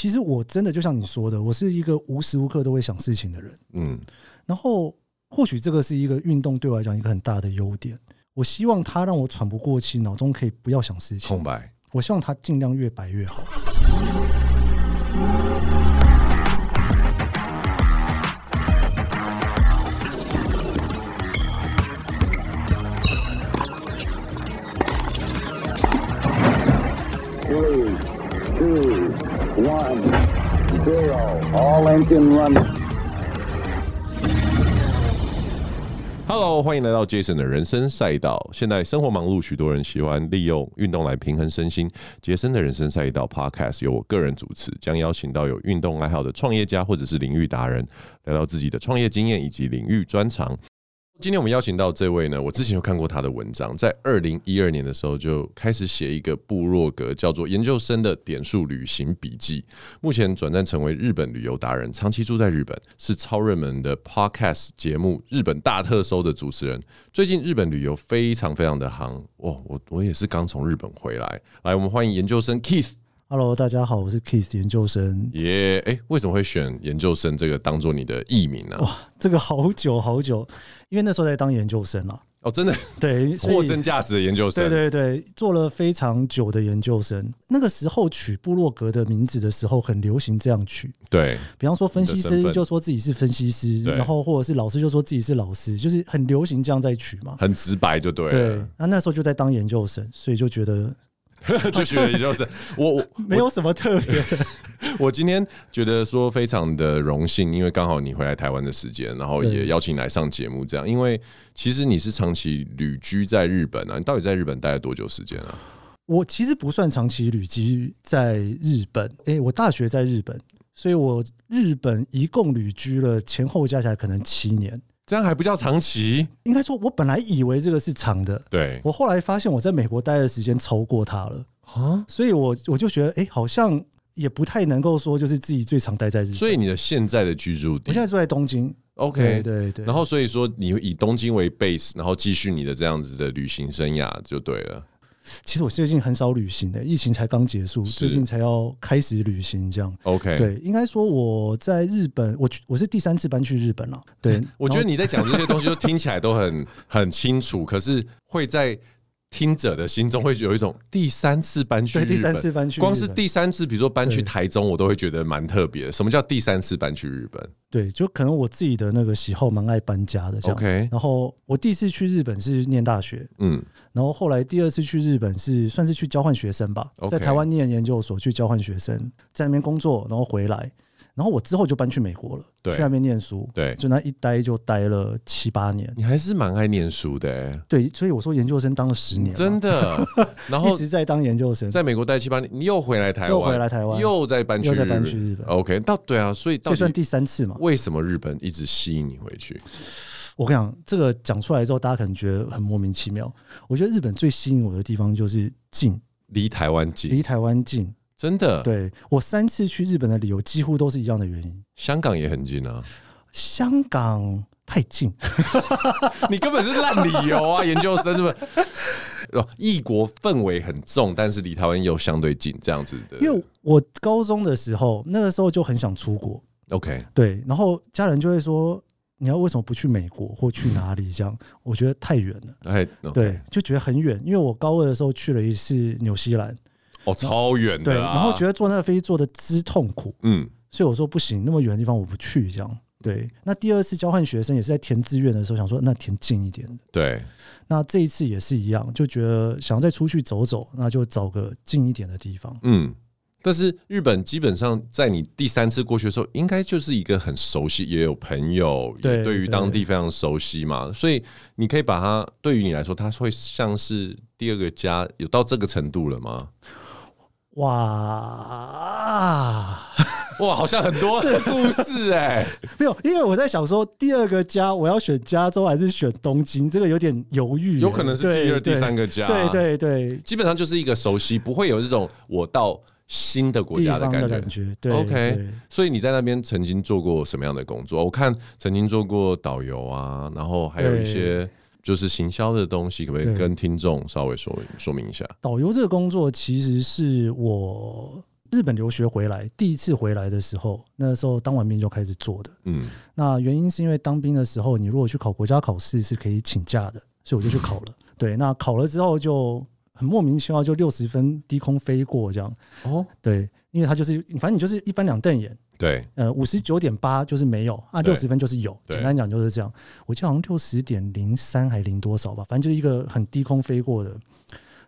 其实我真的就像你说的，我是一个无时无刻都会想事情的人。嗯，然后或许这个是一个运动对我来讲一个很大的优点。我希望它让我喘不过气，脑中可以不要想事情，空白。我希望它尽量越白越好。Hello，欢迎来到 Jason 的人生赛道。现在生活忙碌，许多人喜欢利用运动来平衡身心。杰森的人生赛道 Podcast 由我个人主持，将邀请到有运动爱好的创业家或者是领域达人，聊聊自己的创业经验以及领域专长。今天我们邀请到这位呢，我之前有看过他的文章，在二零一二年的时候就开始写一个部落格，叫做《研究生的点数旅行笔记》。目前转战成为日本旅游达人，长期住在日本，是超热门的 Podcast 节目《日本大特搜》的主持人。最近日本旅游非常非常的夯，哇！我我也是刚从日本回来，来，我们欢迎研究生 Keith。Hello，大家好，我是 Keith 研究生。耶，哎，为什么会选研究生这个当做你的艺名呢？哇，这个好久好久，因为那时候在当研究生了。哦，真的，对，货真价实的研究生。对对对，做了非常久的研究生。那个时候取部落格的名字的时候，很流行这样取。对，比方说分析师就说自己是分析师，然后或者是老师就说自己是老师，就是很流行这样在取嘛。很直白就对了。对，那那时候就在当研究生，所以就觉得。就觉得也就是 我我没有什么特别的。我今天觉得说非常的荣幸，因为刚好你回来台湾的时间，然后也邀请你来上节目。这样，因为其实你是长期旅居在日本啊，你到底在日本待了多久时间啊？我其实不算长期旅居在日本，哎、欸，我大学在日本，所以我日本一共旅居了前后加起来可能七年。这样还不叫长期？应该说，我本来以为这个是长的。对，我后来发现我在美国待的时间超过它了啊，所以我我就觉得，哎、欸，好像也不太能够说就是自己最常待在日本。所以你的现在的居住地，我现在住在东京。OK，对对对。然后所以说，你以东京为 base，然后继续你的这样子的旅行生涯就对了。其实我最近很少旅行的，疫情才刚结束，最近才要开始旅行这样。OK，对，应该说我在日本，我我是第三次搬去日本了。对，我觉得你在讲这些东西，就听起来都很很清楚，可是会在。听者的心中会有一种第三次搬去日本，第三次搬去，光是第三次，比如说搬去台中，我都会觉得蛮特别。什么叫第三次搬去日本？对，就可能我自己的那个喜好蛮爱搬家的。OK，然后我第一次去日本是念大学，嗯，然后后来第二次去日本是算是去交换学生吧，在台湾念研究所去交换学生，在那边工作，然后回来。然后我之后就搬去美国了，对，去那边念书，对，就那一待就待了七八年。你还是蛮爱念书的，欸，对，所以我说研究生当了十年，真的，然后一直在当研究生，在美国待七八年，你又回来台湾，又回来台湾，又再搬去，又再搬去日本。OK，到对啊，所以这算第三次嘛？为什么日本一直吸引你回去？我跟你讲，这个讲出来之后，大家可能觉得很莫名其妙。我觉得日本最吸引我的地方就是近，离台湾近，离台湾近。真的，对，我三次去日本的理由几乎都是一样的原因。香港也很近啊，香港太近，你根本是烂理由啊！研究生是不是？哦，异国氛围很重，但是离台湾又相对近，这样子的。因为我高中的时候，那个时候就很想出国。OK，对，然后家人就会说：“你要为什么不去美国或去哪里？”这样，我觉得太远了。哎，对，就觉得很远。因为我高二的时候去了一次纽西兰。哦，超远的，啊，对，然后觉得坐那个飞机坐的之痛苦，嗯，所以我说不行，那么远的地方我不去，这样，对。那第二次交换学生也是在填志愿的时候，想说那填近一点的，对。那这一次也是一样，就觉得想要再出去走走，那就找个近一点的地方，嗯。但是日本基本上在你第三次过去的时候，应该就是一个很熟悉，也有朋友，也对于当地非常熟悉嘛，所以你可以把它，对于你来说，它会像是第二个家，有到这个程度了吗？哇。哇，好像很多。这个故事哎、欸，没有，因为我在想说，第二个家我要选加州还是选东京，这个有点犹豫、欸，有可能是第二、第三个家，对对对，基本上就是一个熟悉，不会有这种我到新的国家的感觉。感觉对，OK，所以你在那边曾经做过什么样的工作？我看曾经做过导游啊，然后还有一些。就是行销的东西，可不可以跟听众稍微说明说明一下？导游这个工作其实是我日本留学回来，第一次回来的时候，那时候当完兵就开始做的。嗯，那原因是因为当兵的时候，你如果去考国家考试是可以请假的，所以我就去考了。对，那考了之后就很莫名其妙，就六十分低空飞过这样。哦，对，因为他就是反正你就是一翻两瞪眼。对，呃，五十九点八就是没有啊，六十分就是有。简单讲就是这样。我记得好像六十点零三还零多少吧，反正就是一个很低空飞过的。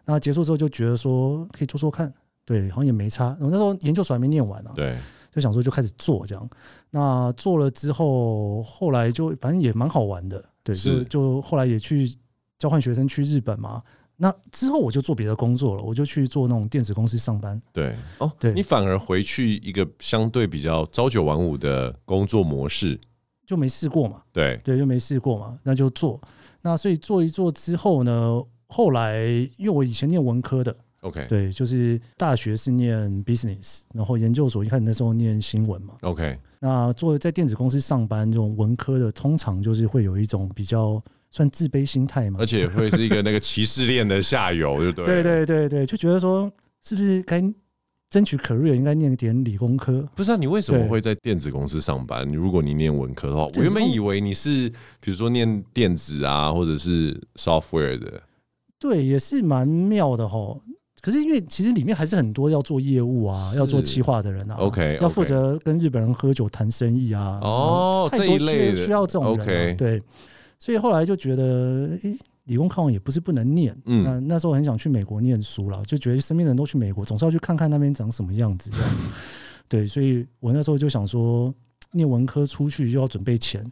那结束之后就觉得说可以做做看，对，好像也没差。我那时候研究所还没念完呢，对，就想说就开始做这样。那做了之后，后来就反正也蛮好玩的，对，就就后来也去交换学生去日本嘛。那之后我就做别的工作了，我就去做那种电子公司上班。对，哦，对，你反而回去一个相对比较朝九晚五的工作模式，就没试过嘛。对，对，就没试过嘛，那就做。那所以做一做之后呢，后来因为我以前念文科的，OK，对，就是大学是念 business，然后研究所一开始那时候念新闻嘛，OK。那做在电子公司上班这种文科的，通常就是会有一种比较。算自卑心态嘛，而且会是一个那个歧视链的下游，对不 对？对对对对，就觉得说是不是该争取 career 应该念点理工科？不是啊，你为什么会在电子公司上班？如果你念文科的话，我原本以为你是比如说念电子啊，或者是 software 的。对，也是蛮妙的吼。可是因为其实里面还是很多要做业务啊，要做企划的人啊，OK，要负责跟日本人喝酒谈生意啊，哦，太多需要这种人，对。所以后来就觉得，诶、欸，理工科也不是不能念。嗯，那那时候很想去美国念书了，就觉得身边人都去美国，总是要去看看那边长什么样子。对，所以我那时候就想说，念文科出去就要准备钱，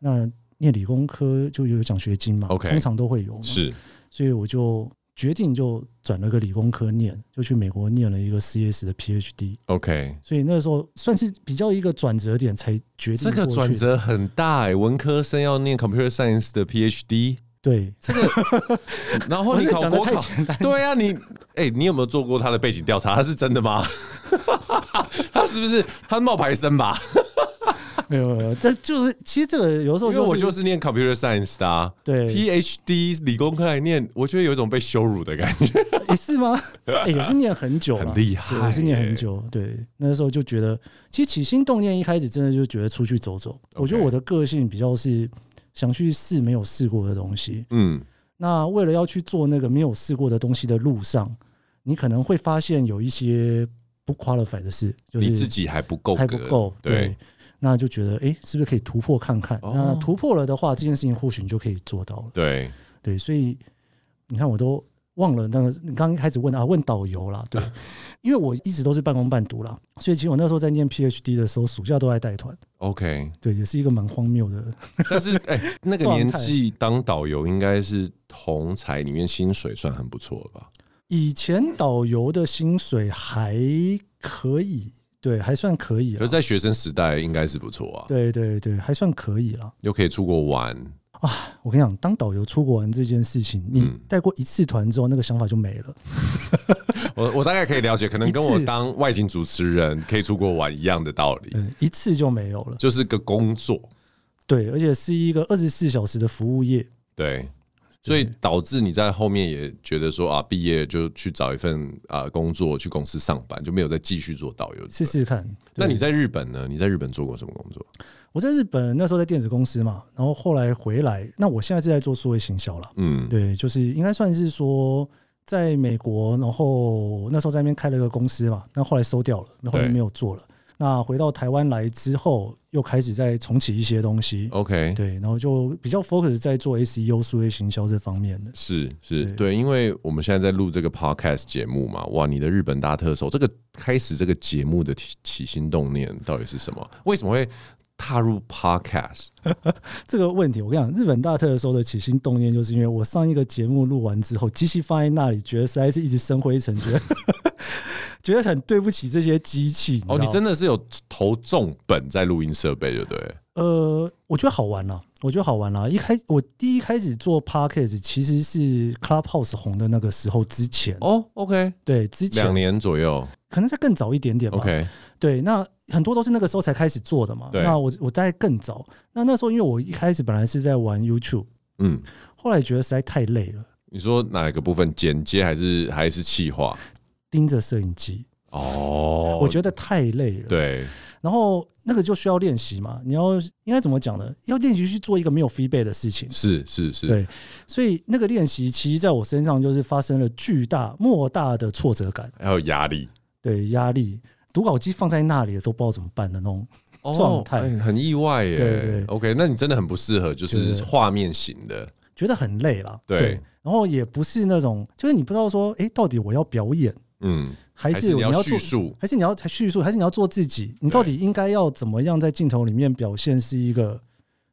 那念理工科就有奖学金嘛，OK，通常都会有。是，所以我就。决定就转了个理工科念，就去美国念了一个 CS 的 PhD。OK，所以那时候算是比较一个转折点，才决定这个转折很大哎、欸。文科生要念 Computer Science 的 PhD，对这个，然后你考国考，对啊，你哎、欸，你有没有做过他的背景调查？他是真的吗？他是不是他是冒牌生吧？没有没有，这就是其实这个有时候、就是，因为我就是念 computer science 的、啊，对，PhD 理工科来念，我觉得有一种被羞辱的感觉，也是吗？哎、欸，也是念很久了，很厉害，也是念很久。对，那时候就觉得，其实起心动念一开始真的就觉得出去走走。Okay. 我觉得我的个性比较是想去试没有试过的东西。嗯，那为了要去做那个没有试过的东西的路上，你可能会发现有一些不 qualify 的事，就是你自己还不够，还不够，对。那就觉得，哎、欸，是不是可以突破看看？哦、那突破了的话，这件事情或许你就可以做到了。对对，所以你看，我都忘了那个，你刚刚开始问啊，问导游啦。对，因为我一直都是半工半读啦，所以其实我那时候在念 PhD 的时候，暑假都在带团。OK，对，也是一个蛮荒谬的。但是，哎、欸，那个年纪当导游，应该是同才里面薪水算很不错了吧？以前导游的薪水还可以。对，还算可以。可是在学生时代应该是不错啊。对对对，还算可以了。又可以出国玩啊！我跟你讲，当导游出国玩这件事情，你带过一次团之后，那个想法就没了。我我大概可以了解，可能跟我当外景主持人可以出国玩一样的道理。一次就没有了，就是个工作。对，而且是一个二十四小时的服务业。对。所以导致你在后面也觉得说啊，毕业就去找一份啊工作，去公司上班，就没有再继续做导游。试试看。那你在日本呢？你在日本做过什么工作？我在日本那时候在电子公司嘛，然后后来回来，那我现在是在做数位行销了。嗯，对，就是应该算是说在美国，然后那时候在那边开了一个公司嘛，那后来收掉了，那后来没有做了。那回到台湾来之后，又开始在重启一些东西。OK，对，然后就比较 focus 在做 SEO 数位行销这方面的。是是，对，对，因为我们现在在录这个 podcast 节目嘛，哇，你的日本大特首，这个开始这个节目的起起心动念到底是什么？为什么会踏入 podcast 这个问题？我跟你讲，日本大特搜的起心动念，就是因为我上一个节目录完之后，机器放在那里，觉得实在是一直生灰尘，觉得。觉得很对不起这些机器哦，你真的是有投重本在录音设备，对不对？呃，我觉得好玩了，我觉得好玩了。一开我第一开始做 Podcast 其实是 Clubhouse 红的那个时候之前哦，OK，对，之前两年左右，可能再更早一点点吧。OK，对，那很多都是那个时候才开始做的嘛。那我我大概更早。那那时候因为我一开始本来是在玩 YouTube，嗯，后来觉得实在太累了。你说哪一个部分剪接还是还是气化？盯着摄影机，哦，我觉得太累了。对，然后那个就需要练习嘛。你要应该怎么讲呢？要练习去做一个没有 feedback 的事情。是是是，对。所以那个练习，其实在我身上就是发生了巨大莫大的挫折感，还有压力。对，压力。读稿机放在那里都不知道怎么办的那种状态，哦欸，很意外耶。对，对对，OK，那你真的很不适合，就是画面型的，觉得很累了。对，对，然后也不是那种，就是你不知道说，哎，到底我要表演，嗯，还是你要叙述，还是你要叙述，还是你要做自己？你到底应该要怎么样在镜头里面表现是一个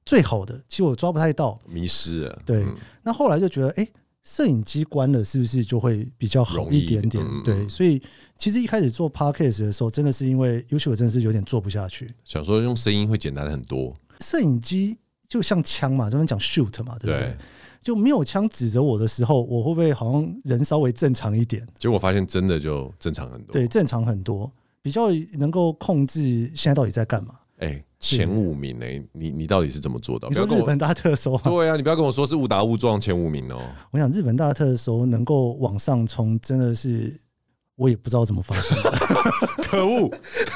最好的？其实我抓不太到，迷失了。对，嗯，那后来就觉得，哎。摄影机关了，是不是就会比较好一点点？嗯、对，所以其实一开始做 podcast 的时候，真的是因为 YouTube 真的是有点做不下去。想说用声音会简单很多。摄影机就像枪嘛，这边讲 shoot 嘛，对不对？对，就没有枪指着我的时候，我会不会好像人稍微正常一点？结果发现真的就正常很多。对，正常很多，比较能够控制现在到底在干嘛。哎、欸，前五名呢、欸？你你到底是怎么做到？你说日本大特搜？对啊，你不要跟我说是误打误撞前五名哦、喔。我想日本大特搜能够往上冲，真的是我也不知道怎么发生的。可恶，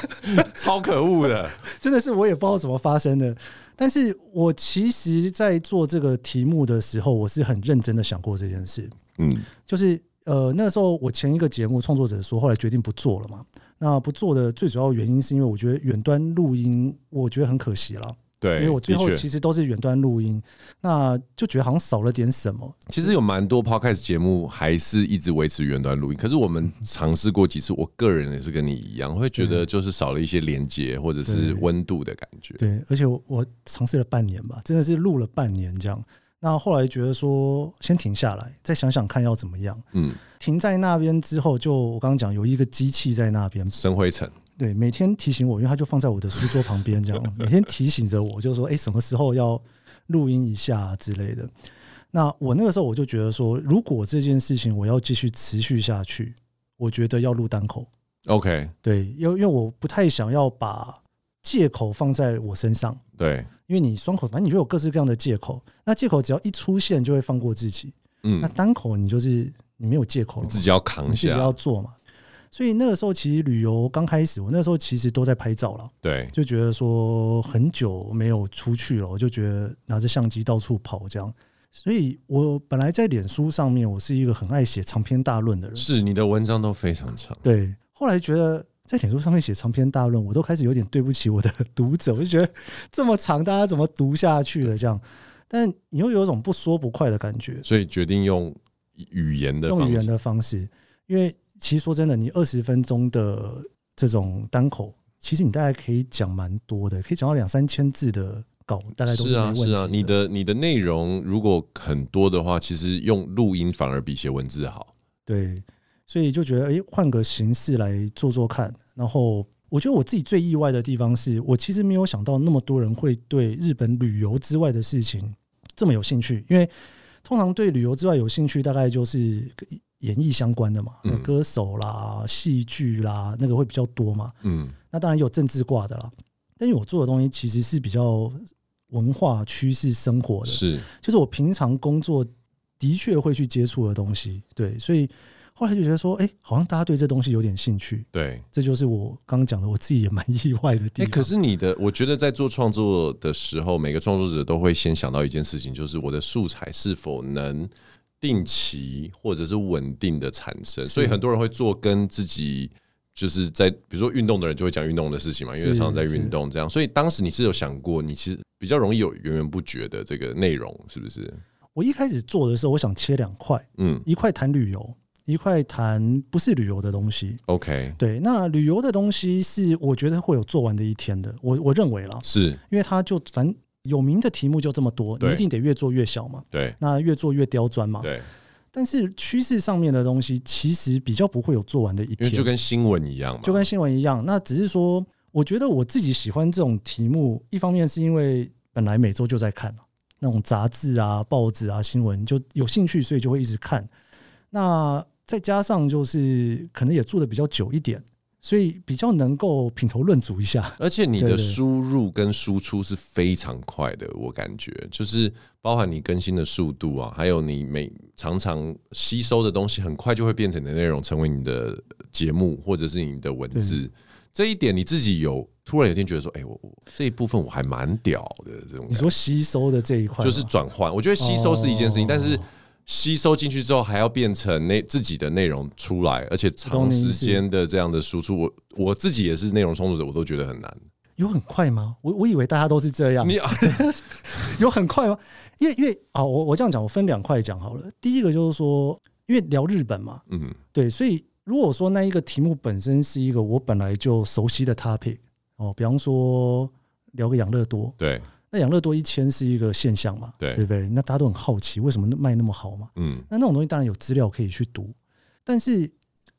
超可恶的，真的是我也不知道怎么发生的。但是我其实，在做这个题目的时候，我是很认真的想过这件事。嗯，就是呃，那时候我前一个节目创作者说，后来决定不做了嘛。那不做的最主要原因是因为我觉得远端录音，我觉得很可惜了。对，因为我最后其实都是远端录音，那就觉得好像少了点什么。其实有蛮多 podcast 节目还是一直维持远端录音，可是我们尝试过几次，我个人也是跟你一样，会觉得就是少了一些连接或者是温度的感觉。对，而且我我尝试了半年吧，真的是录了半年这样。那后来觉得说先停下来，再想想看要怎么样。嗯，停在那边之后，就我刚刚讲有一个机器在那边生灰尘。对，每天提醒我，因为它就放在我的书桌旁边，这样 每天提醒着我，就说哎，什么时候要录音一下之类的。那我那个时候我就觉得说，如果这件事情我要继续持续下去，我觉得要录单口。OK，对，因为因为我不太想要把借口放在我身上。对。因为你双口，反正你就有各式各样的借口。那借口只要一出现，就会放过自己。嗯，那单口你就是你没有借口了，你自己要扛下，自己要做嘛。所以那个时候其实旅游刚开始，我那时候其实都在拍照了。对，就觉得说很久没有出去了，我就觉得拿着相机到处跑这样。所以我本来在脸书上面，我是一个很爱写长篇大论的人。是你的文章都非常长。对，后来觉得。在脸书上面写长篇大论，我都开始有点对不起我的读者，我就觉得这么长，大家怎么读下去了？这样，但你又有一种不说不快的感觉，所以决定用语言的用语言的方式。因为其实说真的，你二十分钟的这种单口，其实你大概可以讲蛮多的，可以讲到两三千字的稿，大概都是没问题的。是啊，是啊，你的你的内容如果很多的话，其实用录音反而比写文字好。对。所以就觉得，哎，换个形式来做做看。然后，我觉得我自己最意外的地方是，我其实没有想到那么多人会对日本旅游之外的事情这么有兴趣。因为通常对旅游之外有兴趣，大概就是演艺相关的嘛，歌手啦、戏剧啦，那个会比较多嘛。嗯，那当然有政治挂的啦。但是我做的东西其实是比较文化趋势生活的，是，就是我平常工作的确会去接触的东西。对，所以。后来就觉得说，哎，好像大家对这东西有点兴趣。对，这就是我刚刚讲的，我自己也蛮意外的地方。可是你的，我觉得在做创作的时候，每个创作者都会先想到一件事情，就是我的素材是否能定期或者是稳定的产生。所以很多人会做跟自己就是在，比如说运动的人就会讲运动的事情嘛，因为常常在运动这样。所以当时你是有想过，你其实比较容易有源源不绝的这个内容，是不是？我一开始做的时候，我想切两块，嗯，一块谈旅游。一块谈不是旅游的东西，OK，对，那旅游的东西是我觉得会有做完的一天的，我我认为啦，是。因为它就反正有名的题目就这么多，你一定得越做越小嘛，对，那越做越刁钻嘛，对。但是趋势上面的东西其实比较不会有做完的一天，就跟新闻一样嘛，就跟新闻一样。那只是说，我觉得我自己喜欢这种题目，一方面是因为本来每周就在看那种杂志啊、报纸啊、新闻，就有兴趣，所以就会一直看。那再加上就是可能也住的比较久一点，所以比较能够品头论足一下。而且你的输入跟输出是非常快的，我感觉就是包含你更新的速度啊，还有你每常常吸收的东西，很快就会变成你的内容，成为你的节目或者是你的文字。这一点你自己有突然有一天觉得说，哎、欸，我我这一部分我还蛮屌的这种。你说吸收的这一块，就是转换。我觉得吸收是一件事情，但是。吸收进去之后，还要变成那自己的内容出来，而且长时间的这样的输出，我我自己也是内容创作者，我都觉得很难。有很快吗？我我以为大家都是这样。你啊，有很快吗？因为因为啊，我我这样讲，我分两块讲好了。第一个就是说，因为聊日本嘛，嗯，对，所以如果说那一个题目本身是一个我本来就熟悉的 topic 哦，比方说聊个养乐多，对。那养乐多一千是一个现象嘛？对，对不对？那大家都很好奇，为什么卖那么好嘛？嗯，那那种东西当然有资料可以去读，但是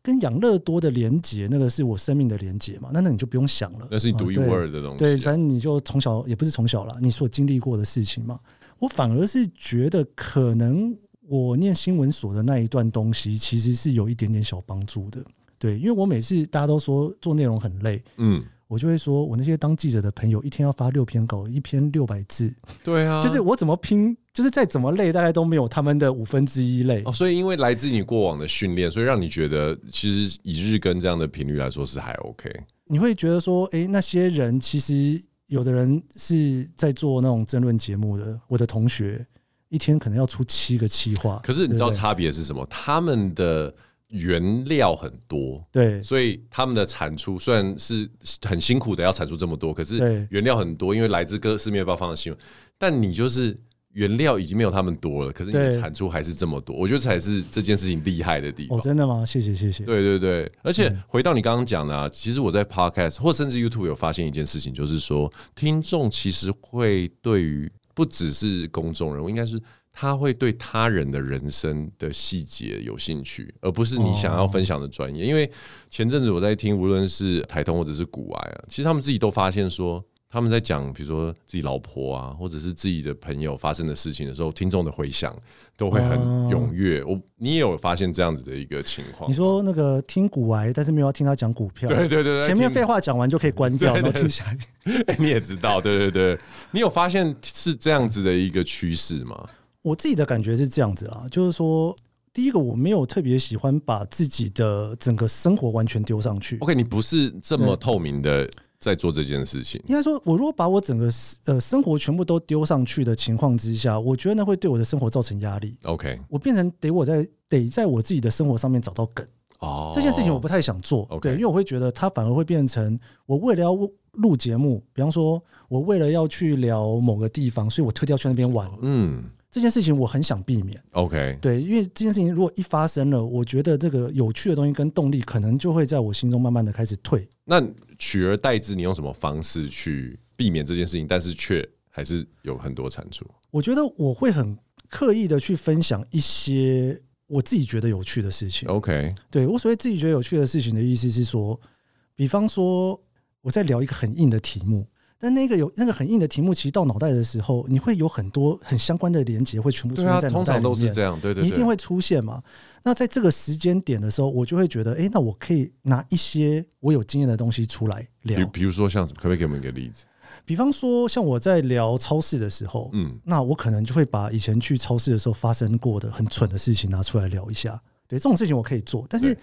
跟养乐多的连结，那个是我生命的连结嘛？那那你就不用想了，那是你独一无二的东西。对，反正你就从小也不是从小了，你所经历过的事情嘛。我反而是觉得，可能我念新闻所的那一段东西，其实是有一点点小帮助的。对，因为我每次大家都说做内容很累，嗯。我就会说，我那些当记者的朋友，一天要发六篇稿，一篇六百字。对啊，就是我怎么拼，就是再怎么累，大概都没有他们的五分之一累。哦，所以因为来自你过往的训练，所以让你觉得，其实以日更这样的频率来说是还 OK。你会觉得说，哎，那些人其实有的人是在做那种争论节目的，我的同学一天可能要出七个企划。可是你知道差别是什么？他们的。原料很多，对，所以他们的产出虽然是很辛苦的要产出这么多，可是原料很多，因为来自各四面八方的新闻。但你就是原料已经没有他们多了，可是你的产出还是这么多，我觉得才是这件事情厉害的地方。哦，真的吗？谢谢谢谢。对对对，而且回到你刚刚讲的啊，其实我在 Podcast 或甚至 YouTube 有发现一件事情，就是说听众其实会对于不只是公众人物，应该是。他会对他人的人生的细节有兴趣，而不是你想要分享的专业。因为前阵子我在听，无论是台通或者是古癌啊，其实他们自己都发现说，他们在讲，比如说自己老婆啊，或者是自己的朋友发生的事情的时候，听众的回响都会很踊跃。我你也有发现这样子的一个情况？你说那个听古癌，但是没有要听他讲股票，对对对，前面废话讲完就可以关掉，然后听下去。你也知道，对对对，你有发现是这样子的一个趋势吗？我自己的感觉是这样子啦，就是说，第一个我没有特别喜欢把自己的整个生活完全丢上去。OK，你不是这么透明的在做这件事情。应该说，我如果把我整个呃生活全部都丢上去的情况之下，我觉得那会对我的生活造成压力。OK，我变成得我在得在我自己的生活上面找到梗。哦，这件事情我不太想做。对，因为我会觉得它反而会变成我为了要录节目，比方说我为了要去聊某个地方，所以我特地要去那边玩。嗯。这件事情我很想避免。OK，对，因为这件事情如果一发生了，我觉得这个有趣的东西跟动力可能就会在我心中慢慢的开始退。那取而代之，你用什么方式去避免这件事情，但是却还是有很多产出？我觉得我会很刻意的去分享一些我自己觉得有趣的事情。OK，对，我所谓自己觉得有趣的事情的意思是说，比方说我在聊一个很硬的题目。但那个有那个很硬的题目，其实到脑袋的时候，你会有很多很相关的连接，会全部出现在脑袋里面。通常都是这样，对对，你一定会出现嘛。那在这个时间点的时候，我就会觉得，哎，那我可以拿一些我有经验的东西出来聊。比比如说像什么，可不可以给我们一个例子？比方说，像我在聊超市的时候，嗯，那我可能就会把以前去超市的时候发生过的很蠢的事情拿出来聊一下。对，这种事情我可以做。但是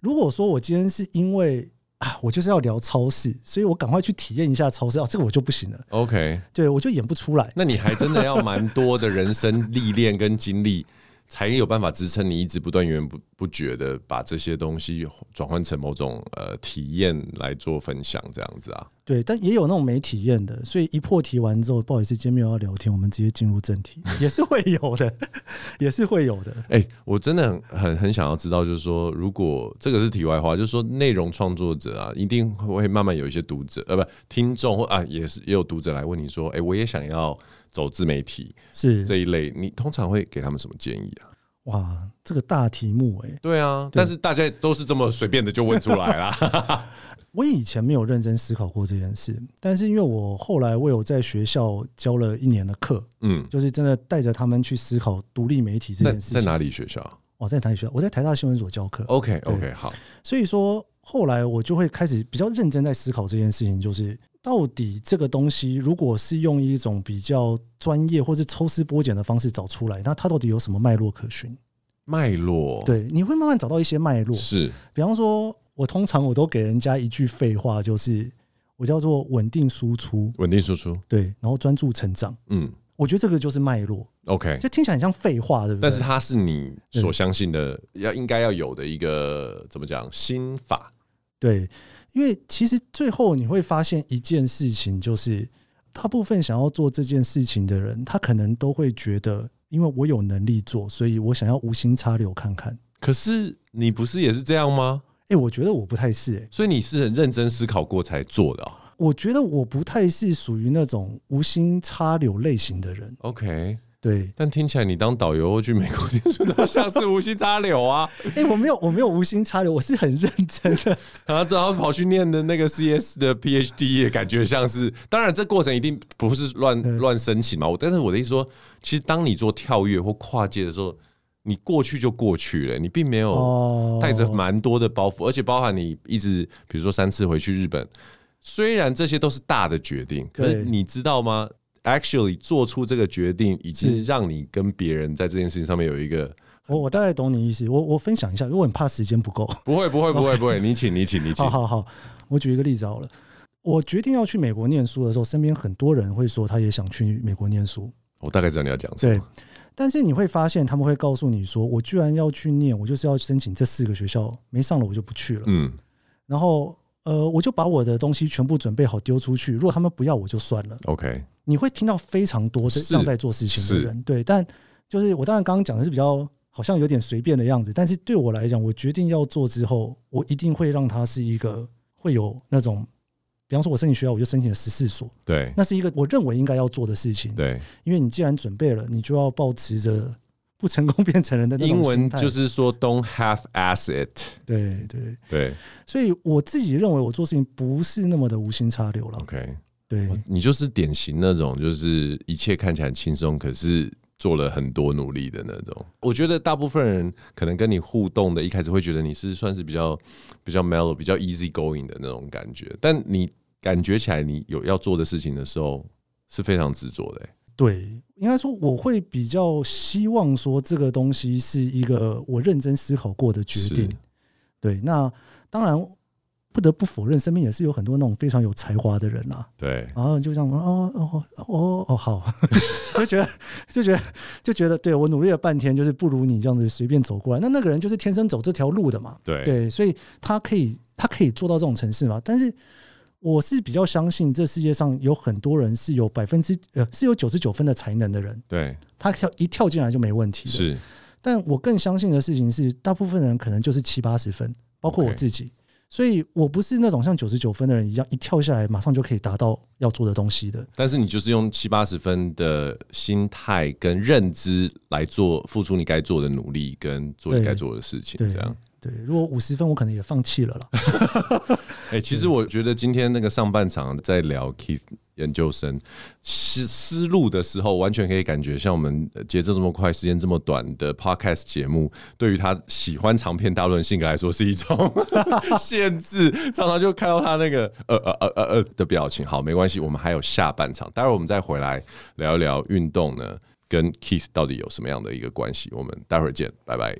如果说我今天是因为啊，我就是要聊超市，所以我赶快去体验一下超市。哦，这个我就不行了。OK，对，我就演不出来。那你还真的要蛮多的人生历练跟经历。才有办法支撑你一直不断源源不不绝的把这些东西转换成某种呃体验来做分享，这样子啊？对，但也有那种没体验的，所以一破题完之后，不好意思，今天没有要聊天，我们直接进入正题，也是会有的，也是会有的。哎、欸，我真的很很很想要知道，就是说，如果这个是题外话，就是说，内容创作者啊，一定会慢慢有一些读者呃，不，听众或啊，也是也有读者来问你说，哎、欸，我也想要。走自媒体是这一类，你通常会给他们什么建议啊？哇，这个大题目哎、欸，对啊，但是大家都是这么随便的就问出来啦。我以前没有认真思考过这件事，但是因为我后来我有在学校教了一年的课，嗯，就是真的带着他们去思考独立媒体这件事情。在哪里学校？哦，在哪里学校？我在台大新闻所教课。OK OK，好。所以说。后来我就会开始比较认真在思考这件事情，就是到底这个东西如果是用一种比较专业或者抽丝剥茧的方式找出来，那它到底有什么脉络可循？脉络对，你会慢慢找到一些脉络。是，比方说，我通常我都给人家一句废话，就是我叫做稳定输出，稳定输出，对，然后专注成长。嗯，我觉得这个就是脉络。OK，就听起来很像废话，对不对？但是它是你所相信的，要应该要有的一个怎么讲心法？对，因为其实最后你会发现一件事情，就是大部分想要做这件事情的人，他可能都会觉得。因为我有能力做，所以我想要无心插柳看看。可是你不是也是这样吗？哎、欸，我觉得我不太是哎、欸，所以你是很认真思考过才做的、喔。我觉得我不太是属于那种无心插柳类型的人。OK。对，但听起来你当导游去美国念书都像是无心插柳啊！哎、欸，我没有，我没有无心插柳，我是很认真的。然后然后跑去念的那个 CS 的 PhD，也感觉像是。当然，这过程一定不是乱乱申请嘛。我但是我的意思说，其实当你做跳跃或跨界的时候，你过去就过去了，你并没有带着蛮多的包袱，而且包含你一直，比如说三次回去日本，虽然这些都是大的决定，可是你知道吗？Actually，做出这个决定，已经让你跟别人在这件事情上面有一个我我大概懂你意思。我我分享一下，因为我很怕时间不够。不会不会不会 不会，你请你请你请。好好好，我举一个例子好了。我决定要去美国念书的时候，身边很多人会说他也想去美国念书。我大概知道你要讲什么。对，但是你会发现他们会告诉你说，我居然要去念，我就是要申请这四个学校，没上了我就不去了。嗯，然后呃，我就把我的东西全部准备好丢出去，如果他们不要我就算了。OK。你会听到非常多这样在做事情的人，对，但就是我当然刚刚讲的是比较好像有点随便的样子，但是对我来讲，我决定要做之后，我一定会让它是一个会有那种，比方说我申请学校，我就申请了十四所，对，那是一个我认为应该要做的事情，对，因为你既然准备了，你就要保持着不成功变成人的那。英文就是说 “Don't have asset，对对对，所以我自己认为我做事情不是那么的无心插柳了。OK。对，你就是典型那种，就是一切看起来轻松，可是做了很多努力的那种。我觉得大部分人可能跟你互动的，一开始会觉得你是算是比较比较 mellow、比较 easy going 的那种感觉，但你感觉起来你有要做的事情的时候，是非常执着的、欸。对，应该说我会比较希望说这个东西是一个我认真思考过的决定。对，那当然。不得不否认，身边也是有很多那种非常有才华的人呐。对，然后就这样哦哦哦哦好，就觉得就觉得就觉得，对我努力了半天，就是不如你这样子随便走过来。那那个人就是天生走这条路的嘛。对对，所以他可以他可以做到这种程式嘛。但是我是比较相信，这世界上有很多人是有百分之呃是有九十九分的才能的人。对，他跳一跳进来就没问题。是，但我更相信的事情是，大部分人可能就是七八十分，包括我自己。所以我不是那种像九十九分的人一样，一跳下来马上就可以达到要做的东西的。但是你就是用七八十分的心态跟认知来做，付出你该做的努力，跟做你该做的事情，这样。对，如果五十分，我可能也放弃了啦。哎，其实我觉得今天那个上半场在聊 Keith 研究生思思路的时候，完全可以感觉像我们节奏这么快、时间这么短的 Podcast 节目，对于他喜欢长篇大论性格来说是一种 限制。常常就看到他那个呃呃呃呃呃的表情。好，没关系，我们还有下半场，待会儿我们再回来聊一聊运动呢，跟 Keith 到底有什么样的一个关系？我们待会儿见，拜拜。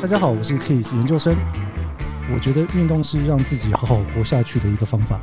大家好，我是 Keith 研究生。我觉得运动是让自己好好活下去的一个方法。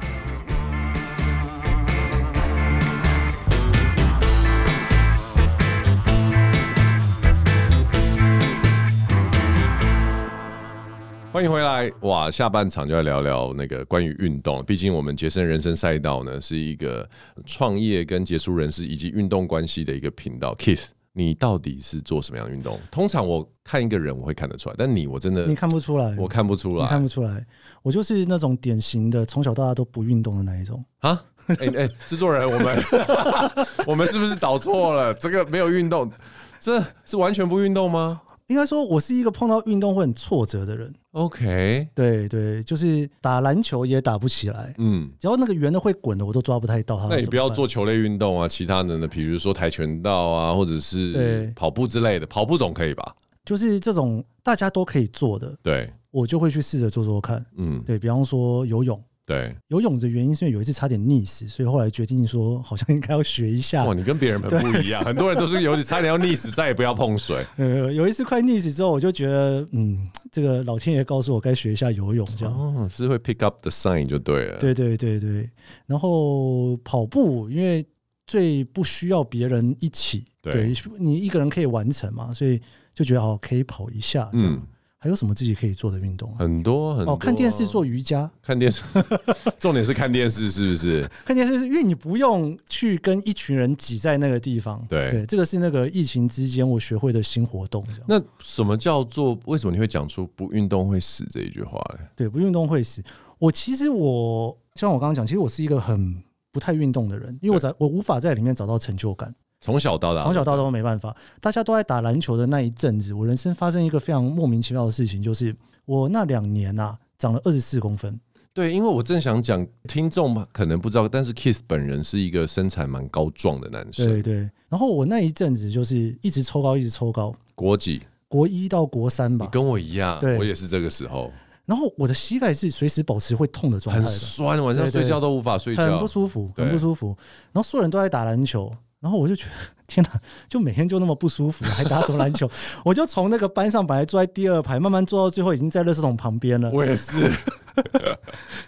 欢迎回来，哇！下半场就要聊聊那个关于运动。毕竟我们杰森人生赛道呢，是一个创业跟杰出人士以及运动关系的一个频道。Kiss。你到底是做什么样的运动？通常我看一个人，我会看得出来，但你我真的你看不出来，我看不出来，看不出来。我就是那种典型的从小到大都不运动的那一种啊！哎哎，制作人，我们 我们是不是找错了？这个没有运动，这是完全不运动吗？应该说，我是一个碰到运动会很挫折的人。OK，对对，就是打篮球也打不起来。嗯，只要那个圆的会滚的，我都抓不太到它。那你不要做球类运动啊，其他的呢，比如说跆拳道啊，或者是跑步之类的，跑步总可以吧？就是这种大家都可以做的，对，我就会去试着做做看。嗯，对，比方说游泳。对，游泳的原因是因为有一次差点溺死，所以后来决定说好像应该要学一下。哇，你跟别人很不一样，很多人都是游泳差点要溺死，再也不要碰水。呃，有一次快溺死之后，我就觉得，嗯，这个老天爷告诉我该学一下游泳，这样。哦，是会 pick up the sign 就对了。对对对对，然后跑步，因为最不需要别人一起，对，对你一个人可以完成嘛，所以就觉得哦，可以跑一下，嗯。还有什么自己可以做的运动？很多很多、啊、哦，看电视做瑜伽，看电视，重点是看电视是不是？看电视是因为你不用去跟一群人挤在那个地方。对对，这个是那个疫情之间我学会的新活动。那什么叫做？为什么你会讲出“不运动会死”这一句话呢？对，不运动会死。我其实我像我刚刚讲，其实我是一个很不太运动的人，因为我在我无法在里面找到成就感。从小到大，从小到大都没办法。大家都在打篮球的那一阵子，我人生发生一个非常莫名其妙的事情，就是我那两年呐、啊，长了二十四公分。对，因为我正想讲，听众可能不知道，但是 Keith 本人是一个身材蛮高壮的男生。对对。然后我那一阵子就是一直抽高，一直抽高。国几？国一到国三吧。你跟我一样，对，我也是这个时候。然后我的膝盖是随时保持会痛的状态，很酸，晚上睡觉都无法睡觉，很不舒服，很不舒服。然后所有人都在打篮球。然后我就觉得天哪，就每天就那么不舒服，还打什么篮球？我就从那个班上本来坐在第二排，慢慢坐到最后，已经在垃圾桶旁边了。我也是，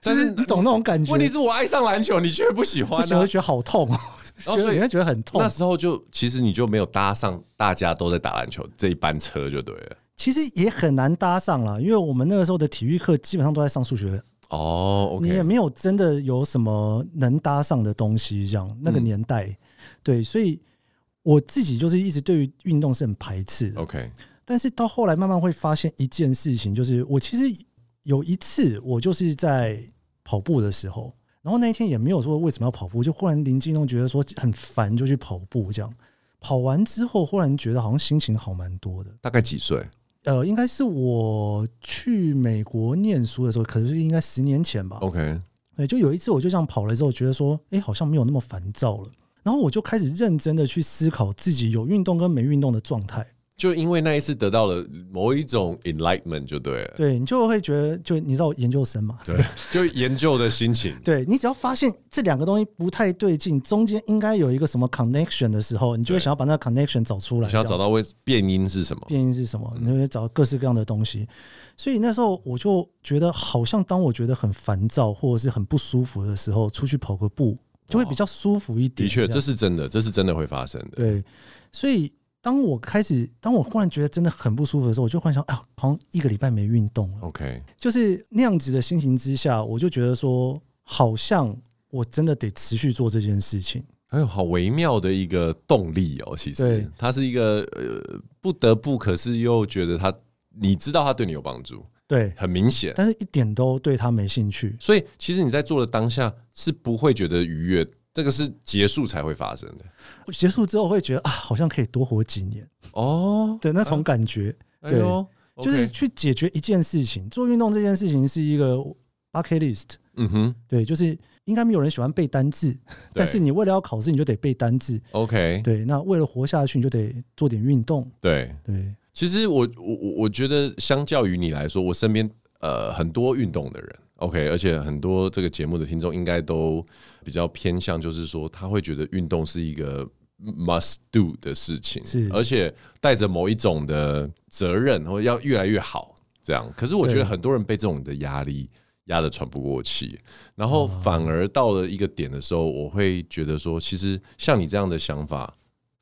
但是你懂那种感觉？问题是我爱上篮球，你却不喜欢，啊，我觉得好痛哦。然后所以你会觉得很痛。那时候就其实你就没有搭上大家都在打篮球这一班车就对了。其实也很难搭上了，因为我们那个时候的体育课基本上都在上数学哦，okay，你也没有真的有什么能搭上的东西，这样那个年代。嗯对，所以我自己就是一直对于运动是很排斥的。OK，但是到后来慢慢会发现一件事情，就是我其实有一次我就是在跑步的时候，然后那一天也没有说为什么要跑步，就忽然灵机一动，觉得说很烦，就去跑步。这样跑完之后，忽然觉得好像心情好蛮多的。大概几岁？呃，应该是我去美国念书的时候，可能是应该十年前吧。OK，对，就有一次我就这样跑了之后，觉得说，哎，好像没有那么烦躁了。然后我就开始认真的去思考自己有运动跟没运动的状态，就因为那一次得到了某一种 enlightenment 就对了，对，你就会觉得，就你知道研究生嘛，对，就研究的心情，对，你只要发现这两个东西不太对劲，中间应该有一个什么 connection 的时候，你就会想要把那个 connection 找出来，想要找到为变因是什么，变因是什么，你就会找各式各样的东西。所以那时候我就觉得，好像当我觉得很烦躁或者是很不舒服的时候，出去跑个步。就会比较舒服一点。的确，这是真的，这是真的会发生的。对，所以当我开始，当我忽然觉得真的很不舒服的时候，我就幻想啊，好像一个礼拜没运动了。OK，就是那样子的心情之下，我就觉得说，好像我真的得持续做这件事情。哎呦好微妙的一个动力哦，其实它是一个呃不得不，可是又觉得它，你知道它对你有帮助。对，很明显，但是一点都对他没兴趣。所以其实你在做的当下是不会觉得愉悦，这个是结束才会发生的。结束之后会觉得啊，好像可以多活几年哦的那种感觉。啊、对、哎，就是去解决一件事情，做运动这件事情是一个 bucket list。嗯哼，对，就是应该没有人喜欢背单字，但是你为了要考试，你就得背单字。OK，对，那为了活下去，你就得做点运动。对对。其实我我我我觉得，相较于你来说，我身边呃很多运动的人，OK，而且很多这个节目的听众应该都比较偏向，就是说他会觉得运动是一个 must do 的事情，是，而且带着某一种的责任，或要越来越好这样。可是我觉得很多人被这种的压力压得喘不过气，然后反而到了一个点的时候，我会觉得说，其实像你这样的想法。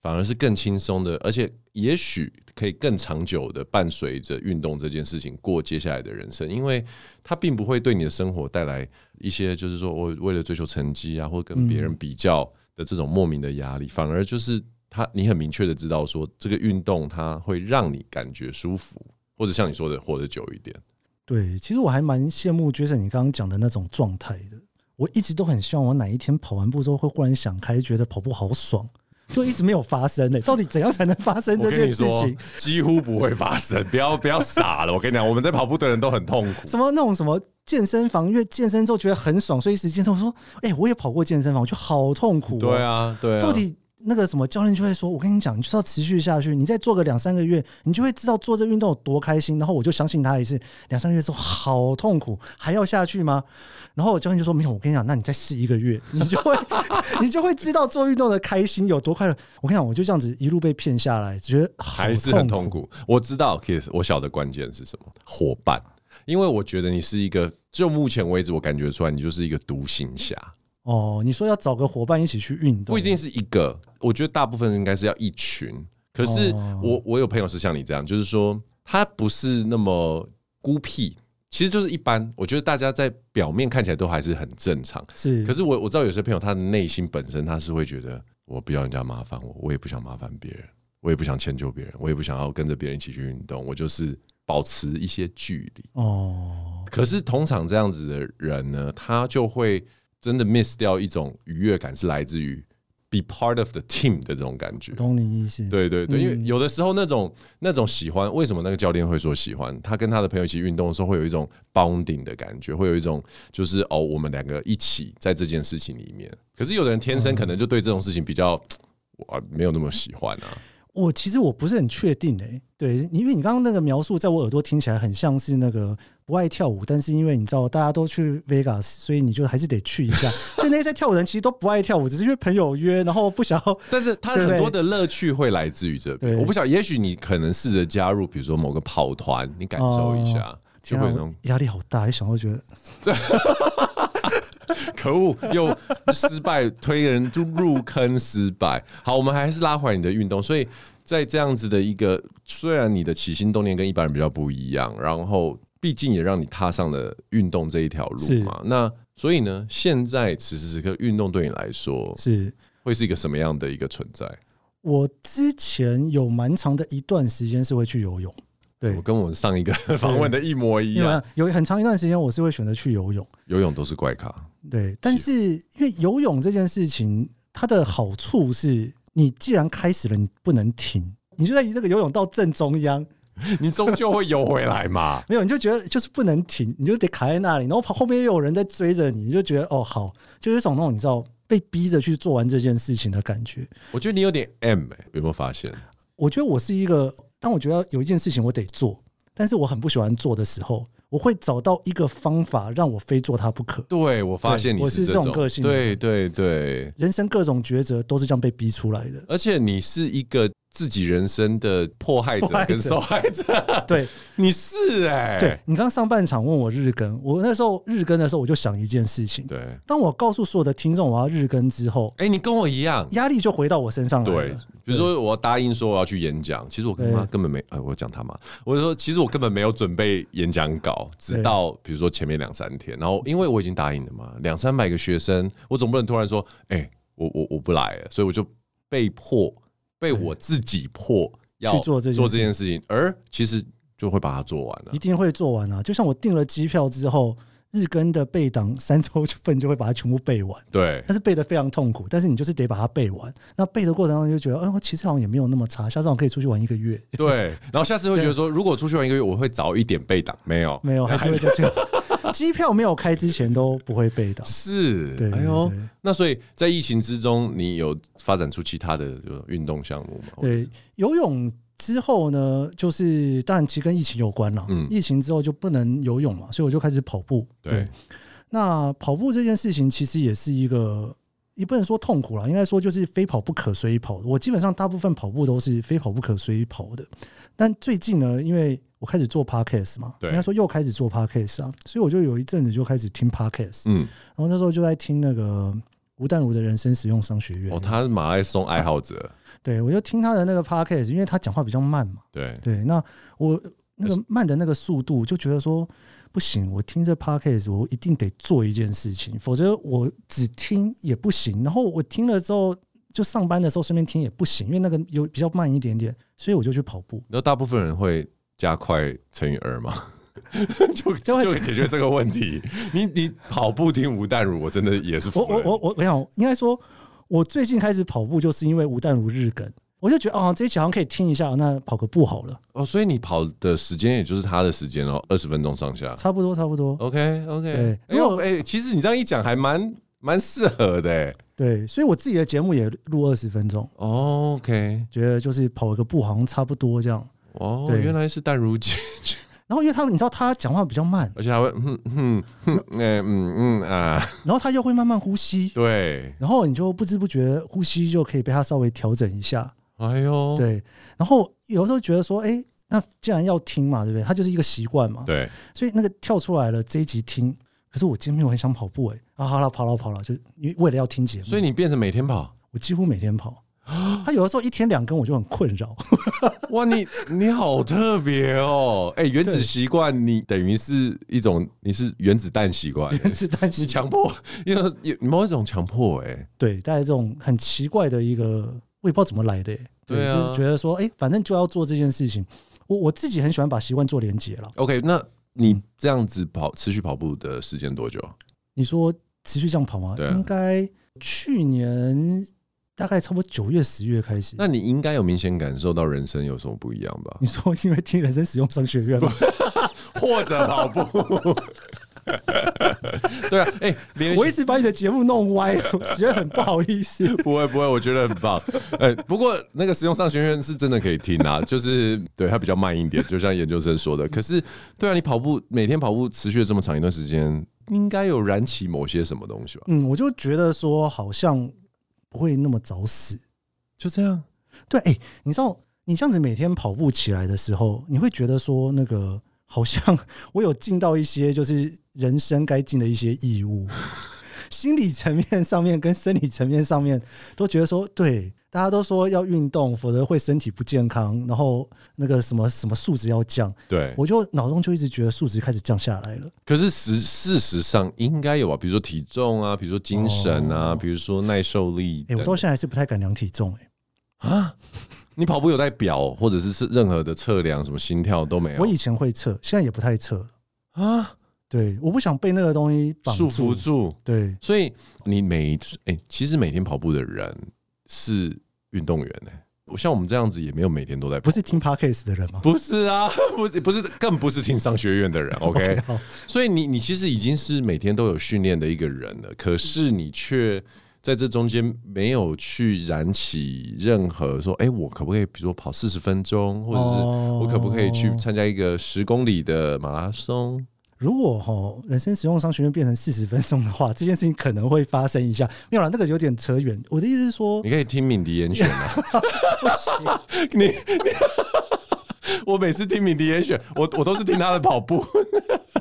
反而是更轻松的，而且也许可以更长久的伴随着运动这件事情过接下来的人生，因为它并不会对你的生活带来一些，就是说我为了追求成绩啊，或跟别人比较的这种莫名的压力，反而就是它你很明确的知道说，这个运动它会让你感觉舒服，或者像你说的活得久一点。对，其实我还蛮羡慕 Jason 你刚刚讲的那种状态的。我一直都很希望我哪一天跑完步之后会忽然想开，觉得跑步好爽。就一直没有发生呢、欸？到底怎样才能发生这件事情？几乎不会发生。不要不要傻了，我跟你讲，我们在跑步的人都很痛苦。什么那种什么健身房，因为健身之后觉得很爽，所以一直健身。我说，哎、欸，我也跑过健身房，我觉得好痛苦、喔。对啊，对啊。到底那个什么教练就会说：“我跟你讲，你就是要持续下去，你再做个两三个月，你就会知道做这运动有多开心。”然后我就相信他一次，两三个月之后好痛苦，还要下去吗？然后我教练就说：“没有，我跟你讲，那你再试一个月，你就会你就会知道做运动的开心有多快乐。”我跟你讲，我就这样子一路被骗下来，觉得还是很痛苦。我知道，Kiss，我晓得关键是什么？伙伴，因为我觉得你是一个，就目前为止我感觉出来，你就是一个独行侠。哦，你说要找个伙伴一起去运动，不一定是一个。我觉得大部分应该是要一群。可是我我有朋友是像你这样，就是说他不是那么孤僻，其实就是一般。我觉得大家在表面看起来都还是很正常。是，可是我我知道有些朋友他的内心本身他是会觉得，我不要人家麻烦我，我也不想麻烦别人，我也不想迁就别人，我也不想要跟着别人一起去运动，我就是保持一些距离。哦，可是通常这样子的人呢，他就会。真的 miss 掉一种愉悦感，是来自于 be part of the team 的这种感觉。懂你意思？对对对，因为有的时候那种那种喜欢，为什么那个教练会说喜欢？他跟他的朋友一起运动的时候，会有一种 bonding 的感觉，会有一种就是哦，我们两个一起在这件事情里面。可是有的人天生可能就对这种事情比较，我没有那么喜欢啊。我其实我不是很确定诶、欸，对，因为你刚刚那个描述，在我耳朵听起来很像是那个。不爱跳舞，但是因为你知道大家都去 Vegas，所以你就还是得去一下。所以那些在跳舞的人其实都不爱跳舞，只是因为朋友约，然后不想要。但是他很多的乐趣会来自于这边。我不晓得，也许你可能试着加入，比如说某个跑团，你感受一下，哦、就会那种压力好大。一想到觉得，可恶，又失败，推人就入坑失败。好，我们还是拉回来你的运动。所以在这样子的一个，虽然你的起心动念跟一般人比较不一样，然后。毕竟也让你踏上了运动这一条路嘛，那所以呢，现在此时此刻运动对你来说是会是一个什么样的一个存在？我之前有蛮长的一段时间是会去游泳，对，我跟我们上一个访问的一模一样，有很长一段时间我是会选择去游泳，游泳都是怪咖，对，但是因为游泳这件事情，它的好处是你既然开始了，你不能停，你就在这个游泳到正中央。你终究会游回来嘛？没有，你就觉得就是不能停，你就得卡在那里，然后后面又有人在追着你，你就觉得哦好，就有一种那种你知道被逼着去做完这件事情的感觉。我觉得你有点 M 有没有发现？我觉得我是一个，当我觉得有一件事情我得做，但是我很不喜欢做的时候，我会找到一个方法让我非做它不可。对，我发现你是我是这种个性，对对对，人生各种抉择都是这样被逼出来的，而且你是一个。自己人生的迫害者跟受害者，对，你是哎，对你刚上半场问我日更，我那时候日更的时候，我就想一件事情，对，当我告诉所有的听众我要日更之后，哎，你跟我一样，压力就回到我身上来了。对，比如说我要答应说我要去演讲，其实我跟他根本没，哎，我讲他妈，我就说其实我根本没有准备演讲稿，直到比如说前面两三天，然后因为我已经答应了嘛，两三百个学生，我总不能突然说，哎，我我我不来了，所以我就被迫。被我自己迫要去做这做这件事情，而其实就会把它做完了，一定会做完啊！就像我订了机票之后，日更的背档三周 份就会把它全部背完。对，但是背的非常痛苦，但是你就是得把它背完。那背的过程当中就觉得，哎，我其实好像也没有那么差，下次我可以出去玩一个月。对，然后下次会觉得说，如果出去玩一个月，我会早一点背档。没有，没有，还是会这样。机票没有开之前都不会被的，是，对，哎呦，那所以在疫情之中，你有发展出其他的运动项目吗？对，游泳之后呢，就是当然其实跟疫情有关了，嗯，疫情之后就不能游泳嘛，所以我就开始跑步。对，那跑步这件事情其实也是一个，也不能说痛苦了，应该说就是非跑不可，所以跑。我基本上大部分跑步都是非跑不可，所以跑的。但最近呢，因为我开始做 podcast 嘛，对，应该说又开始做 podcast 啊，所以我就有一阵子就开始听 podcast，嗯，然后那时候就在听那个吴淡如的人生实用商学院。哦，他是马拉松爱好者，对，我就听他的那个 podcast，因为他讲话比较慢嘛，对对，那我那个慢的那个速度就觉得说不行，我听这 podcast 我一定得做一件事情，否则我只听也不行。然后我听了之后，就上班的时候顺便听也不行，因为那个有比较慢一点点，所以我就去跑步。然后大部分人会。加快乘以二吗？就就会解决这个问题。你你跑步听吴淡如，我真的也是服了。我我我我想应该说，我最近开始跑步就是因为吴淡如日更，我就觉得哦，这一期好像可以听一下，那跑个步好了。哦，所以你跑的时间也就是他的时间哦，二十分钟上下，差不多差不多。OK OK，对，因为哎，其实你这样一讲还蛮蛮适合的。对，所以我自己的节目也录二十分钟。哦，OK，觉得就是跑个步好像差不多这样。哦，对，原来是淡如姐。然后因为他，你知道他讲话比较慢，而且还会嗯嗯嗯嗯嗯啊，然后他又会慢慢呼吸，对，然后你就不知不觉呼吸就可以被他稍微调整一下。哎呦，对，然后有时候觉得说，哎，那既然要听嘛，对不对？他就是一个习惯嘛，对，所以那个跳出来了这一集听。可是我今天没有很想跑步哎、欸，啊好了跑了跑了，就因为为了要听节目，所以你变成每天跑，我几乎每天跑。他有的时候一天两更，我就很困扰。哇，你 你好特别哦！哎、欸，原子习惯，你等于是一种，你是原子弹习惯，原子弹你强迫，因为有某一种强迫、欸，哎，对，带来这种很奇怪的一个，我也不知道怎么来的、欸，对，就是觉得说，哎、欸，反正就要做这件事情。我我自己很喜欢把习惯做连结了。OK，那。你这样子跑持续跑步的时间多久？你说持续这样跑吗？应该去年大概差不多九月十月开始。那你应该有明显感受到人生有什么不一样吧？你说因为听人生使用商学院吗？或者跑步？对啊，哎、欸，我一直把你的节目弄歪，我觉得很不好意思。不会不会，我觉得很棒。哎、欸，不过那个实用商学院是真的可以听啊，就是对它比较慢一点，就像研究生说的。可是，对啊，你跑步每天跑步持续了这么长一段时间，应该有燃起某些什么东西吧？嗯，我就觉得说好像不会那么早死，就这样。对，哎、欸，你知道你这样子每天跑步起来的时候，你会觉得说那个。好像 我有尽到一些就是人生该尽的一些义务，心理层面上面跟生理层面上面都觉得说，对，大家都说要运动，否则会身体不健康，然后那个什么什么数值要降，对，我就脑中就一直觉得数值开始降下来了。可是实事实上应该有啊，比如说体重啊，比如说精神啊，比如说耐受力。哎，我到现在还是不太敢量体重，哎，啊。你跑步有带表，或者是是任何的测量，什么心跳都没有。我以前会测，现在也不太测啊。对，我不想被那个东西束缚住。对，所以你每哎、欸，其实每天跑步的人是运动员呢、欸。像我们这样子也没有每天都在。不是听 Podcast 的人吗？不是啊，不是不是，更不是听商学院的人。OK，, okay 所以你你其实已经是每天都有训练的一个人了，可是你却。在这中间没有去燃起任何说，哎，我可不可以，比如说跑四十分钟，或者是我可不可以去参加一个十公里的马拉松？如果哈人生实用商学院变成四十分钟的话，这件事情可能会发生一下。没有啦，那个有点扯远。我的意思是说，你可以听敏迪严选啊。不行，你，你 我每次听敏迪严选，我我都是听他的跑步。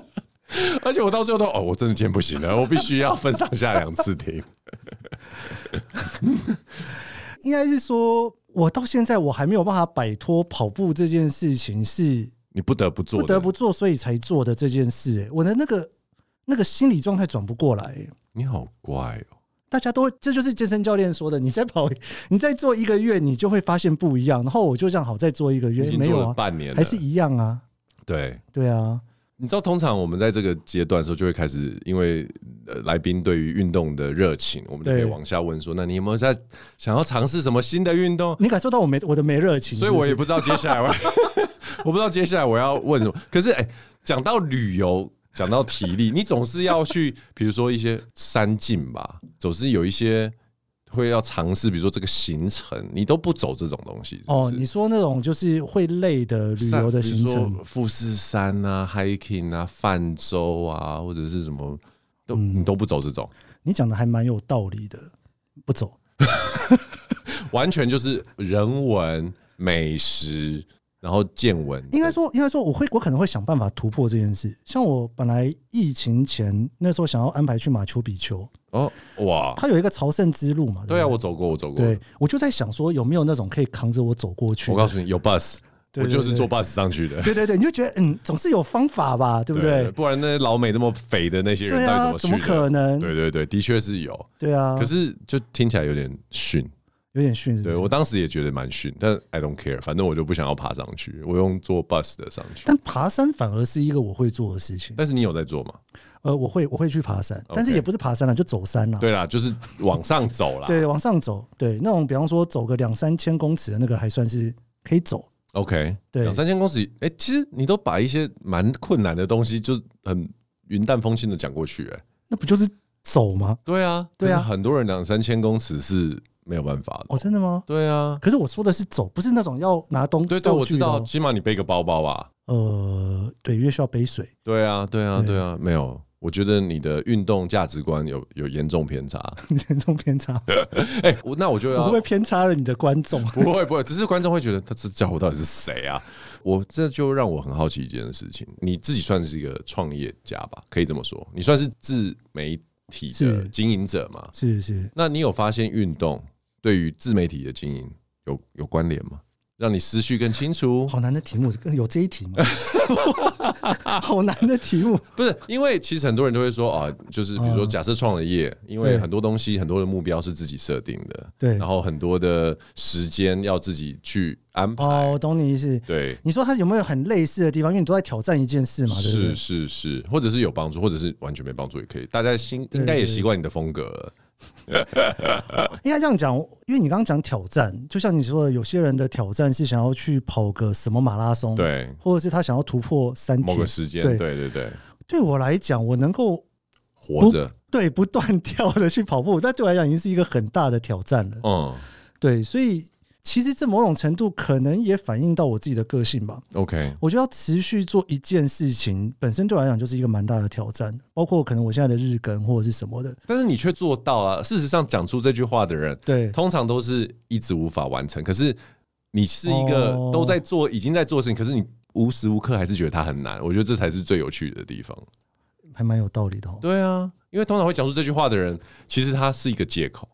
而且我到最后都哦，我真的今天不行了，我必须要分上下两次听。应该是说，我到现在我还没有办法摆脱跑步这件事情，是你不得不做、不得不做，所以才做的这件事。哎，我的那个那个心理状态转不过来。你好怪哦！大家都这就是健身教练说的，你再跑，你再做一个月，你就会发现不一样。然后我就这样好再做一个月，没有啊，半年还是一样啊。对对啊。你知道，通常我们在这个阶段的时候，就会开始，因为来宾对于运动的热情，我们就可以往下问说：那你有没有在想要尝试什么新的运动？你感受到我没我的没热情，所以我也不知道接下来 我，不知道接下来我要问什么。可是，哎，讲到旅游，讲到体力，你总是要去，比如说一些山径吧，总是有一些。会要尝试，比如说这个行程，你都不走这种东西是是？哦，你说那种就是会累的旅游的行程，富士山啊、hiking 啊、泛舟啊，或者是什么，都、嗯、你都不走这种。你讲的还蛮有道理的，不走，完全就是人文美食，然后见闻。应该说，应该说，我会，我可能会想办法突破这件事。像我本来疫情前那时候想要安排去马丘比丘。哦哇！它有一个朝圣之路嘛？对啊，我走过，我走过。对，我就在想说，有没有那种可以扛着我走过去？我告诉你，有 bus，我就是坐 bus 上去的。对对对，你就觉得嗯，总是有方法吧，对不对？不然那些老美那么肥的那些人？怎么可能？对对对，的确是有。对啊，可是就听起来有点逊，有点逊。对，我当时也觉得蛮逊，但 I don't care，反正我就不想要爬上去，我用坐 bus 的上去。但爬山反而是一个我会做的事情。但是你有在做吗？呃，我会我会去爬山，但是也不是爬山了，就走山了。对啦，就是往上走啦。对，往上走。对，那种比方说走个两三千公尺的那个还算是可以走。OK，对，两三千公尺，哎、欸，其实你都把一些蛮困难的东西就很云淡风轻的讲过去、欸，哎，那不就是走吗？对啊，对啊，很多人两三千公尺是没有办法的。哦，真的吗？对啊，可是我说的是走，不是那种要拿东西。对对，我知道，起码你背个包包吧。呃，对，因为需要背水。对啊，对啊，对啊，没有。我觉得你的运动价值观有有严重偏差，严重偏差。哎、欸，我那我就要我会不会偏差了你的观众？不会不会，只是观众会觉得他这家伙到底是谁啊？我这就让我很好奇一件事情，你自己算是一个创业家吧？可以这么说，你算是自媒体的经营者吗？是是，是。那你有发现运动对于自媒体的经营有有关联吗？让你思绪更清楚。好难的题目，有这一题吗？好难的题目，不是因为其实很多人都会说啊，就是比如说假设创了业，因为很多东西很多的目标是自己设定的，对，然后很多的时间要自己去安排。哦，我懂你意思。对，你说他有没有很类似的地方？因为你都在挑战一件事嘛，是是是，或者是有帮助，或者是完全没帮助也可以。大家心应该也习惯你的风格了。应该这样讲，因为你刚刚讲挑战，就像你说的，有些人的挑战是想要去跑个什么马拉松，对，或者是他想要突破三某个时间，对对对对。对我来讲，我能够活着，对，不断 跳的去跑步，但对我来讲已经是一个很大的挑战了。嗯，对，所以。其实这某种程度可能也反映到我自己的个性吧。OK，我觉得要持续做一件事情，本身对我来讲就是一个蛮大的挑战。包括可能我现在的日更或者是什么的，但是你却做到了。事实上，讲出这句话的人，对，通常都是一直无法完成。可是你是一个都在做，已经在做事情，可是你无时无刻还是觉得它很难。我觉得这才是最有趣的地方，还蛮有道理的。对啊，因为通常会讲出这句话的人，其实他是一个借口，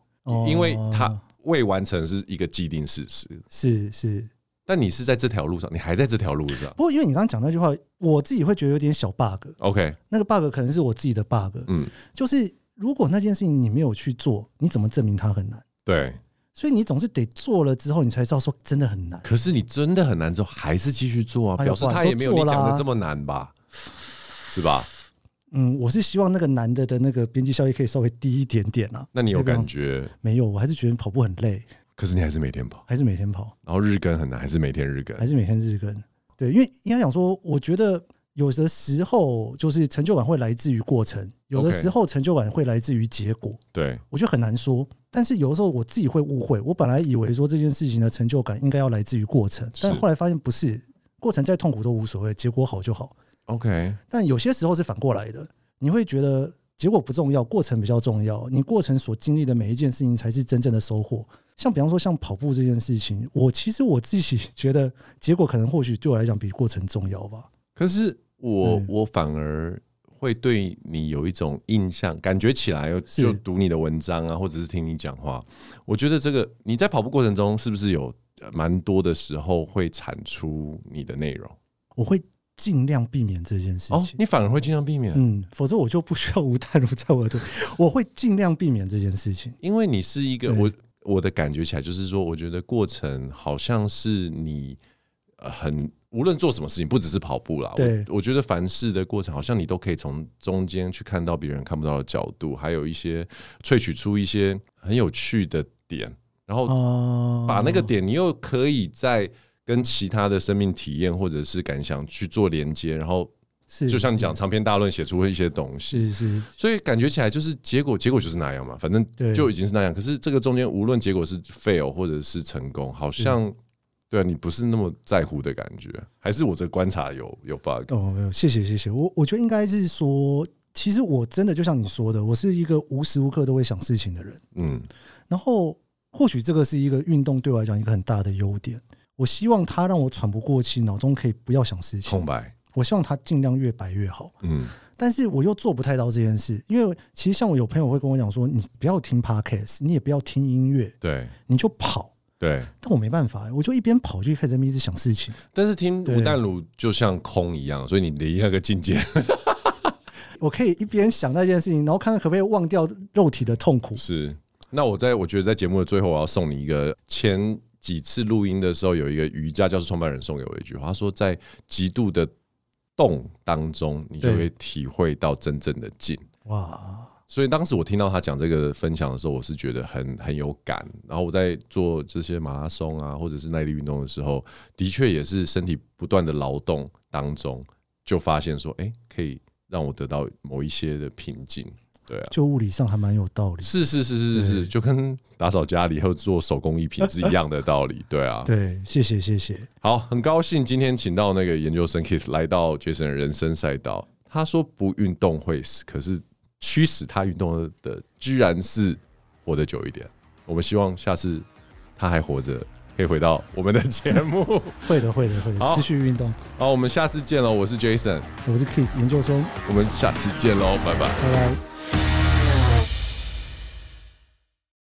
因为他。未完成是一个既定事实，是是，但你是在这条路上，你还在这条路上。不过，因为你刚刚讲那句话，我自己会觉得有点小 bug。OK，那个 bug 可能是我自己的 bug。嗯，就是如果那件事情你没有去做，你怎么证明它很难？对，所以你总是得做了之后，你才知道说真的很难。可是你真的很难之后，还是继续做啊，表示他也没有你讲的这么难吧？是吧？嗯，我是希望那个男的的那个边际效益可以稍微低一点点啊。那你有感觉？没有，我还是觉得跑步很累。可是你还是每天跑，还是每天跑。然后日更很难，还是每天日更，还是每天日更。对，因为应该讲说，我觉得有的时候就是成就感会来自于过程，有的时候成就感会来自于结果。对，我觉得很难说。但是有的时候我自己会误会，我本来以为说这件事情的成就感应该要来自于过程，但后来发现不是，过程再痛苦都无所谓，结果好就好。OK，但有些时候是反过来的。你会觉得结果不重要，过程比较重要。你过程所经历的每一件事情才是真正的收获。像比方说，像跑步这件事情，我其实我自己觉得结果可能或许对我来讲比过程重要吧。可是我我反而会对你有一种印象，感觉起来就读你的文章啊，或者是听你讲话，我觉得这个你在跑步过程中是不是有蛮多的时候会产出你的内容？我会。尽量避免这件事情。哦，你反而会尽量避免，嗯，否则我就不需要吴淡如在我的，我会尽量避免这件事情，因为你是一个我我的感觉起来就是说，我觉得过程好像是你很无论做什么事情，不只是跑步啦，对，我觉得凡事的过程，好像你都可以从中间去看到别人看不到的角度，还有一些萃取出一些很有趣的点，然后把那个点，你又可以在。跟其他的生命体验或者是感想去做连接，然后就像你讲长篇大论写出一些东西，是是，所以感觉起来就是结果，结果就是那样嘛，反正就已经是那样。可是这个中间无论结果是 fail 或者是成功，好像对啊，你不是那么在乎的感觉，还是我这观察有有 bug？哦，没有，谢谢谢谢。我我觉得应该是说，其实我真的就像你说的，我是一个无时无刻都会想事情的人，嗯，然后或许这个是一个运动对我来讲一个很大的优点。我希望他让我喘不过气，脑中可以不要想事情，空白。我希望他尽量越白越好。嗯，但是我又做不太到这件事，因为其实像我有朋友会跟我讲说，你不要听 podcast，你也不要听音乐，对，你就跑。对，但我没办法，我就一边跑就开始一直想事情。但是听吴淡如就像空一样，所以你离那个境界，我可以一边想那件事情，然后看看可不可以忘掉肉体的痛苦。是，那我在我觉得在节目的最后，我要送你一个前。几次录音的时候，有一个瑜伽教室创办人送给我一句话，他说：“在极度的动当中，你就会体会到真正的静。”哇！所以当时我听到他讲这个分享的时候，我是觉得很很有感。然后我在做这些马拉松啊，或者是耐力运动的时候，的确也是身体不断的劳动当中，就发现说：“哎，可以让我得到某一些的平静。”对啊，就物理上还蛮有道理。是是是是是，对就跟打扫家里或做手工艺品是一样的道理。对啊，对，谢谢谢谢。好，很高兴今天请到那个研究生 Keith 来到 Jason 的人生赛道。他说不运动会死，可是驱使他运动的居然是活得久一点。我们希望下次他还活着。可以回到我们的节目，会的，会的，会的，持续运动。好，我们下次见喽！我是 Jason，我是 Keith 研究生，我们下次见喽，拜拜，拜拜。